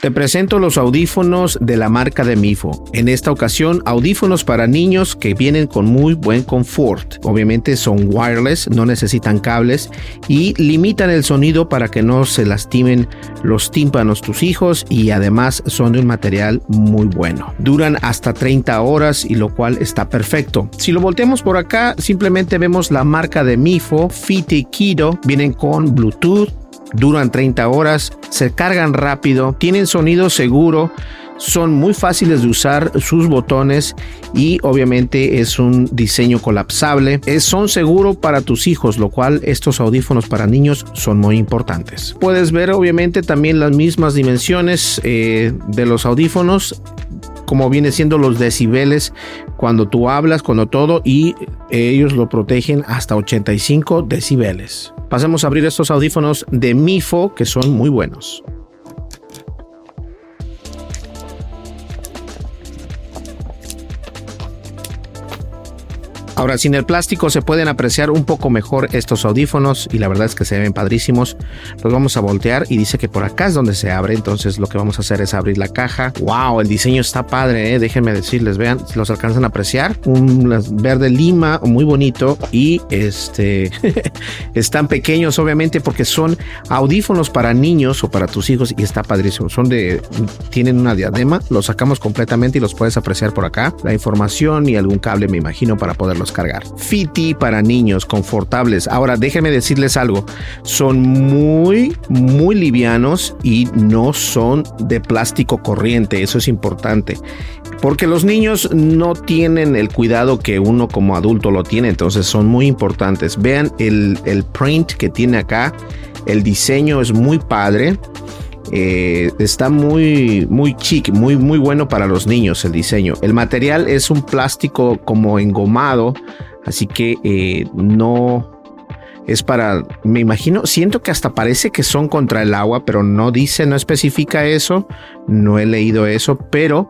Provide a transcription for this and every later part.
Te presento los audífonos de la marca de Mifo. En esta ocasión, audífonos para niños que vienen con muy buen confort. Obviamente son wireless, no necesitan cables y limitan el sonido para que no se lastimen los tímpanos tus hijos y además son de un material muy bueno. Duran hasta 30 horas y lo cual está perfecto. Si lo volteamos por acá, simplemente vemos la marca de Mifo, Fiti Kido, vienen con Bluetooth duran 30 horas, se cargan rápido, tienen sonido seguro, son muy fáciles de usar sus botones y obviamente es un diseño colapsable. son seguros para tus hijos, lo cual estos audífonos para niños son muy importantes. Puedes ver obviamente también las mismas dimensiones eh, de los audífonos como viene siendo los decibeles cuando tú hablas, cuando todo, y ellos lo protegen hasta 85 decibeles. Pasemos a abrir estos audífonos de Mifo que son muy buenos. Ahora, sin el plástico se pueden apreciar un poco mejor estos audífonos y la verdad es que se ven padrísimos. Los vamos a voltear y dice que por acá es donde se abre, entonces lo que vamos a hacer es abrir la caja. ¡Wow! El diseño está padre, ¿eh? déjenme decirles, vean, los alcanzan a apreciar. Un verde lima muy bonito y este están pequeños obviamente porque son audífonos para niños o para tus hijos y está padrísimo. Son de, tienen una diadema, los sacamos completamente y los puedes apreciar por acá. La información y algún cable me imagino para poderlos cargar. Fiti para niños, confortables. Ahora déjenme decirles algo, son muy, muy livianos y no son de plástico corriente, eso es importante. Porque los niños no tienen el cuidado que uno como adulto lo tiene, entonces son muy importantes. Vean el, el print que tiene acá, el diseño es muy padre. Eh, está muy, muy chic, muy, muy bueno para los niños el diseño. El material es un plástico como engomado, así que eh, no es para, me imagino, siento que hasta parece que son contra el agua, pero no dice, no especifica eso, no he leído eso, pero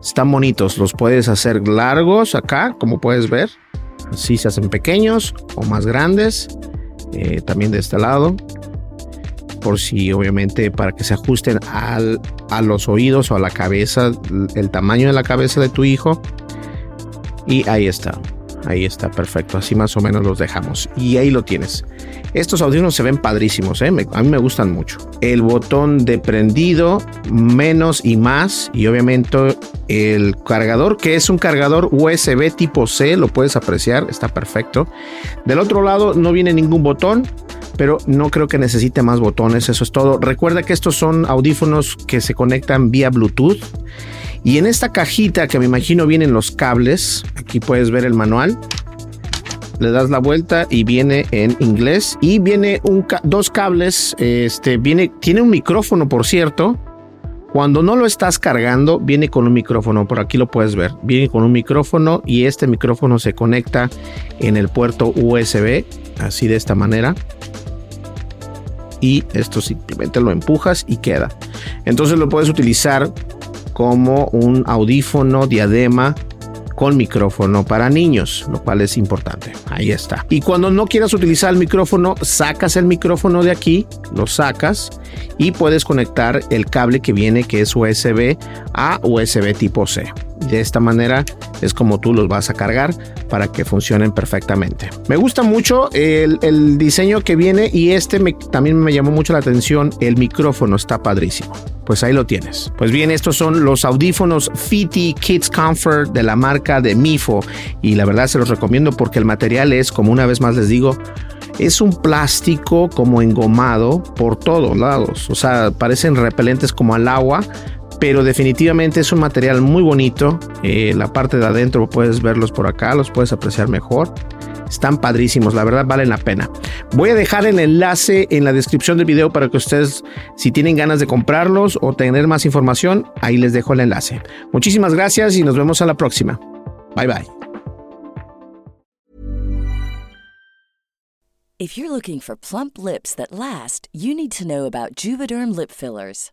están bonitos, los puedes hacer largos acá, como puedes ver, así se hacen pequeños o más grandes, eh, también de este lado por si obviamente para que se ajusten al, a los oídos o a la cabeza, el tamaño de la cabeza de tu hijo. Y ahí está, ahí está, perfecto. Así más o menos los dejamos. Y ahí lo tienes. Estos audífonos se ven padrísimos, ¿eh? a mí me gustan mucho. El botón de prendido, menos y más. Y obviamente el cargador, que es un cargador USB tipo C, lo puedes apreciar, está perfecto. Del otro lado no viene ningún botón, pero no creo que necesite más botones, eso es todo. Recuerda que estos son audífonos que se conectan vía Bluetooth. Y en esta cajita que me imagino vienen los cables, aquí puedes ver el manual. Le das la vuelta y viene en inglés y viene dos cables, este tiene un micrófono por cierto. Cuando no lo estás cargando, viene con un micrófono, por aquí lo puedes ver. Viene con un micrófono y este micrófono se conecta en el puerto USB, así de esta manera y esto simplemente lo empujas y queda. Entonces lo puedes utilizar como un audífono diadema con micrófono para niños, lo cual es importante. Ahí está. Y cuando no quieras utilizar el micrófono, sacas el micrófono de aquí, lo sacas y puedes conectar el cable que viene que es USB a USB tipo C. De esta manera es como tú los vas a cargar para que funcionen perfectamente. Me gusta mucho el, diseño que viene y este también me llamó mucho la atención. El micrófono está padrísimo. Pues ahí lo tienes. Pues bien, estos son los audífonos Fiti Kids Comfort de la marca de Mifo y la verdad se los recomiendo porque el material es, como una vez más les digo, es un plástico como engomado por todos lados. O sea, parecen repelentes como al agua, pero definitivamente es un material muy bonito. Eh, la parte de adentro puedes verlos por acá, los puedes apreciar mejor. Están padrísimos, la verdad valen la pena. Voy a dejar el enlace en la descripción del video para que ustedes, si tienen ganas de comprarlos o tener más información, ahí les dejo el enlace. Muchísimas gracias y nos vemos a la próxima. Bye bye. You're looking for plump lips that last, you need to know about lip fillers.